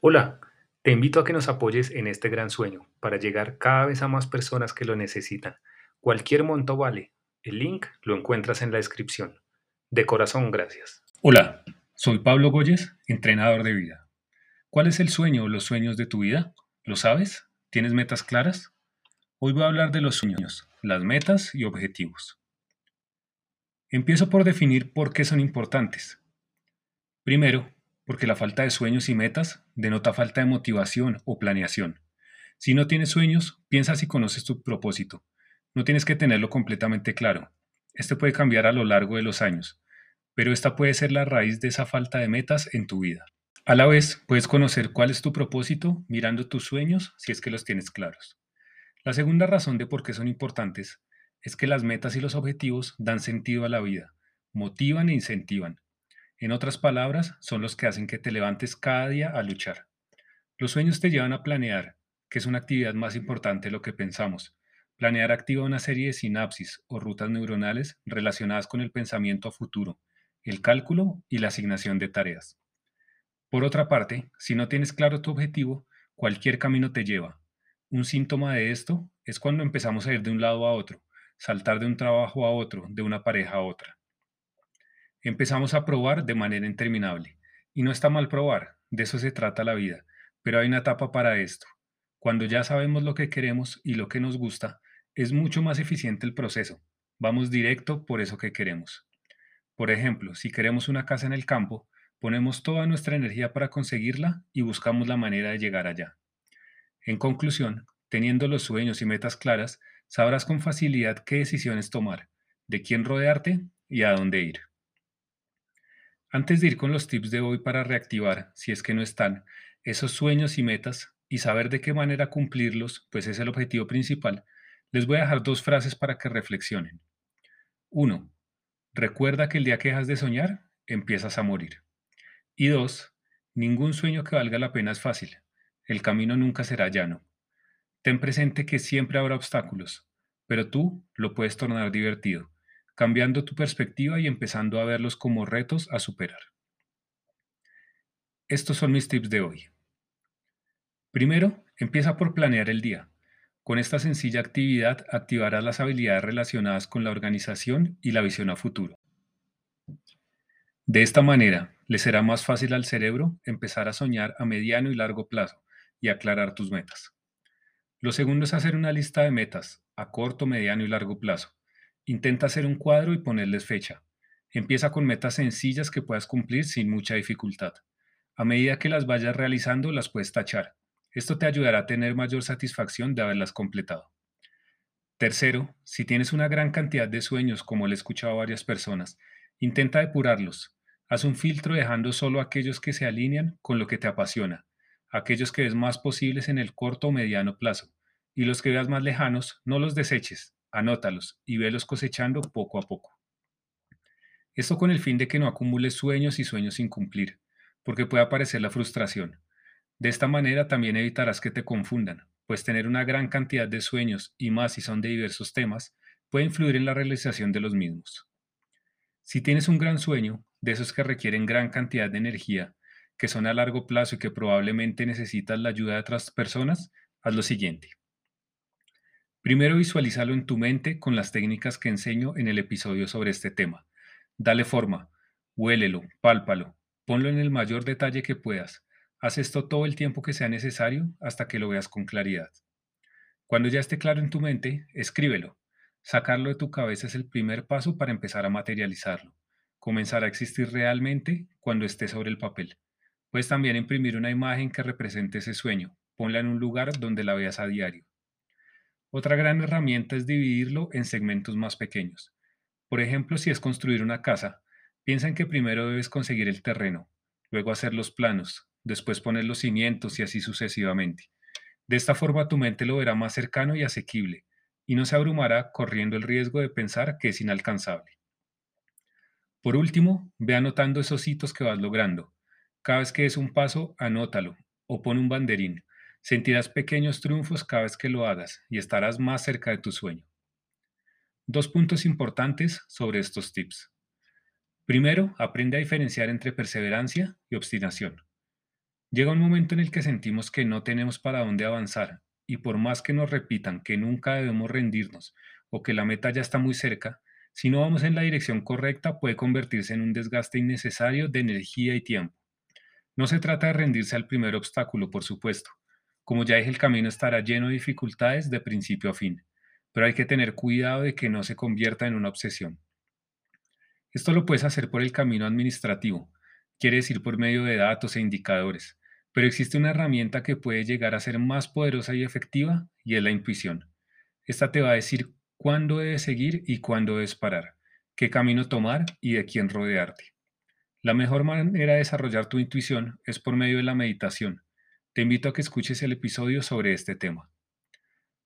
Hola, te invito a que nos apoyes en este gran sueño para llegar cada vez a más personas que lo necesitan. Cualquier monto vale. El link lo encuentras en la descripción. De corazón, gracias. Hola, soy Pablo Goyes, entrenador de vida. ¿Cuál es el sueño o los sueños de tu vida? ¿Lo sabes? ¿Tienes metas claras? Hoy voy a hablar de los sueños, las metas y objetivos. Empiezo por definir por qué son importantes. Primero, porque la falta de sueños y metas denota falta de motivación o planeación. Si no tienes sueños, piensa si conoces tu propósito. No tienes que tenerlo completamente claro. Este puede cambiar a lo largo de los años, pero esta puede ser la raíz de esa falta de metas en tu vida. A la vez, puedes conocer cuál es tu propósito mirando tus sueños si es que los tienes claros. La segunda razón de por qué son importantes es que las metas y los objetivos dan sentido a la vida, motivan e incentivan. En otras palabras, son los que hacen que te levantes cada día a luchar. Los sueños te llevan a planear, que es una actividad más importante de lo que pensamos. Planear activa una serie de sinapsis o rutas neuronales relacionadas con el pensamiento a futuro, el cálculo y la asignación de tareas. Por otra parte, si no tienes claro tu objetivo, cualquier camino te lleva. Un síntoma de esto es cuando empezamos a ir de un lado a otro, saltar de un trabajo a otro, de una pareja a otra. Empezamos a probar de manera interminable. Y no está mal probar, de eso se trata la vida, pero hay una etapa para esto. Cuando ya sabemos lo que queremos y lo que nos gusta, es mucho más eficiente el proceso. Vamos directo por eso que queremos. Por ejemplo, si queremos una casa en el campo, ponemos toda nuestra energía para conseguirla y buscamos la manera de llegar allá. En conclusión, teniendo los sueños y metas claras, sabrás con facilidad qué decisiones tomar, de quién rodearte y a dónde ir. Antes de ir con los tips de hoy para reactivar, si es que no están, esos sueños y metas y saber de qué manera cumplirlos, pues es el objetivo principal, les voy a dejar dos frases para que reflexionen. 1. Recuerda que el día que dejas de soñar, empiezas a morir. Y dos, ningún sueño que valga la pena es fácil. El camino nunca será llano. Ten presente que siempre habrá obstáculos, pero tú lo puedes tornar divertido cambiando tu perspectiva y empezando a verlos como retos a superar. Estos son mis tips de hoy. Primero, empieza por planear el día. Con esta sencilla actividad activarás las habilidades relacionadas con la organización y la visión a futuro. De esta manera, le será más fácil al cerebro empezar a soñar a mediano y largo plazo y aclarar tus metas. Lo segundo es hacer una lista de metas a corto, mediano y largo plazo. Intenta hacer un cuadro y ponerles fecha. Empieza con metas sencillas que puedas cumplir sin mucha dificultad. A medida que las vayas realizando, las puedes tachar. Esto te ayudará a tener mayor satisfacción de haberlas completado. Tercero, si tienes una gran cantidad de sueños, como le he escuchado a varias personas, intenta depurarlos. Haz un filtro dejando solo aquellos que se alinean con lo que te apasiona, aquellos que ves más posibles en el corto o mediano plazo, y los que veas más lejanos, no los deseches, anótalos y velos cosechando poco a poco. Esto con el fin de que no acumules sueños y sueños sin cumplir, porque puede aparecer la frustración. De esta manera también evitarás que te confundan, pues tener una gran cantidad de sueños y más si son de diversos temas puede influir en la realización de los mismos. Si tienes un gran sueño, de esos que requieren gran cantidad de energía, que son a largo plazo y que probablemente necesitas la ayuda de otras personas, haz lo siguiente. Primero visualízalo en tu mente con las técnicas que enseño en el episodio sobre este tema. Dale forma, huélelo, pálpalo, ponlo en el mayor detalle que puedas. Haz esto todo el tiempo que sea necesario hasta que lo veas con claridad. Cuando ya esté claro en tu mente, escríbelo. Sacarlo de tu cabeza es el primer paso para empezar a materializarlo. Comenzar a existir realmente cuando esté sobre el papel. Puedes también imprimir una imagen que represente ese sueño. Ponla en un lugar donde la veas a diario. Otra gran herramienta es dividirlo en segmentos más pequeños. Por ejemplo, si es construir una casa, piensa en que primero debes conseguir el terreno, luego hacer los planos, después poner los cimientos y así sucesivamente. De esta forma tu mente lo verá más cercano y asequible, y no se abrumará corriendo el riesgo de pensar que es inalcanzable. Por último, ve anotando esos hitos que vas logrando. Cada vez que des un paso, anótalo o pon un banderín. Sentirás pequeños triunfos cada vez que lo hagas y estarás más cerca de tu sueño. Dos puntos importantes sobre estos tips. Primero, aprende a diferenciar entre perseverancia y obstinación. Llega un momento en el que sentimos que no tenemos para dónde avanzar y por más que nos repitan que nunca debemos rendirnos o que la meta ya está muy cerca, si no vamos en la dirección correcta puede convertirse en un desgaste innecesario de energía y tiempo. No se trata de rendirse al primer obstáculo, por supuesto. Como ya dije, el camino estará lleno de dificultades de principio a fin, pero hay que tener cuidado de que no se convierta en una obsesión. Esto lo puedes hacer por el camino administrativo, quiere decir por medio de datos e indicadores, pero existe una herramienta que puede llegar a ser más poderosa y efectiva y es la intuición. Esta te va a decir cuándo debes seguir y cuándo debes parar, qué camino tomar y de quién rodearte. La mejor manera de desarrollar tu intuición es por medio de la meditación. Te invito a que escuches el episodio sobre este tema.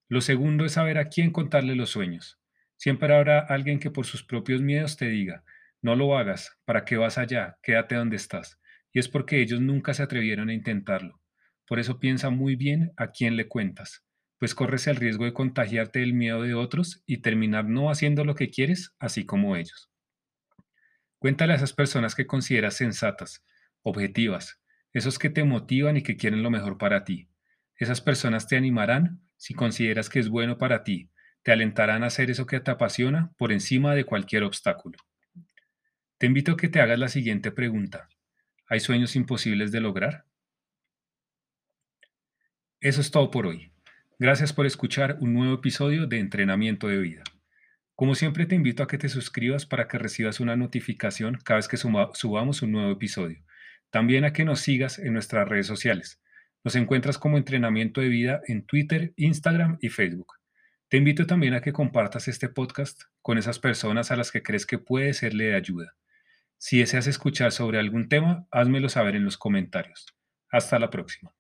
Lo segundo es saber a quién contarle los sueños. Siempre habrá alguien que por sus propios miedos te diga, no lo hagas, ¿para qué vas allá? Quédate donde estás. Y es porque ellos nunca se atrevieron a intentarlo. Por eso piensa muy bien a quién le cuentas, pues corres el riesgo de contagiarte del miedo de otros y terminar no haciendo lo que quieres, así como ellos. Cuéntale a esas personas que consideras sensatas, objetivas, esos que te motivan y que quieren lo mejor para ti. Esas personas te animarán si consideras que es bueno para ti, te alentarán a hacer eso que te apasiona por encima de cualquier obstáculo. Te invito a que te hagas la siguiente pregunta. ¿Hay sueños imposibles de lograr? Eso es todo por hoy. Gracias por escuchar un nuevo episodio de Entrenamiento de Vida. Como siempre te invito a que te suscribas para que recibas una notificación cada vez que subamos un nuevo episodio. También a que nos sigas en nuestras redes sociales. Nos encuentras como Entrenamiento de Vida en Twitter, Instagram y Facebook. Te invito también a que compartas este podcast con esas personas a las que crees que puede serle de ayuda. Si deseas escuchar sobre algún tema, házmelo saber en los comentarios. Hasta la próxima.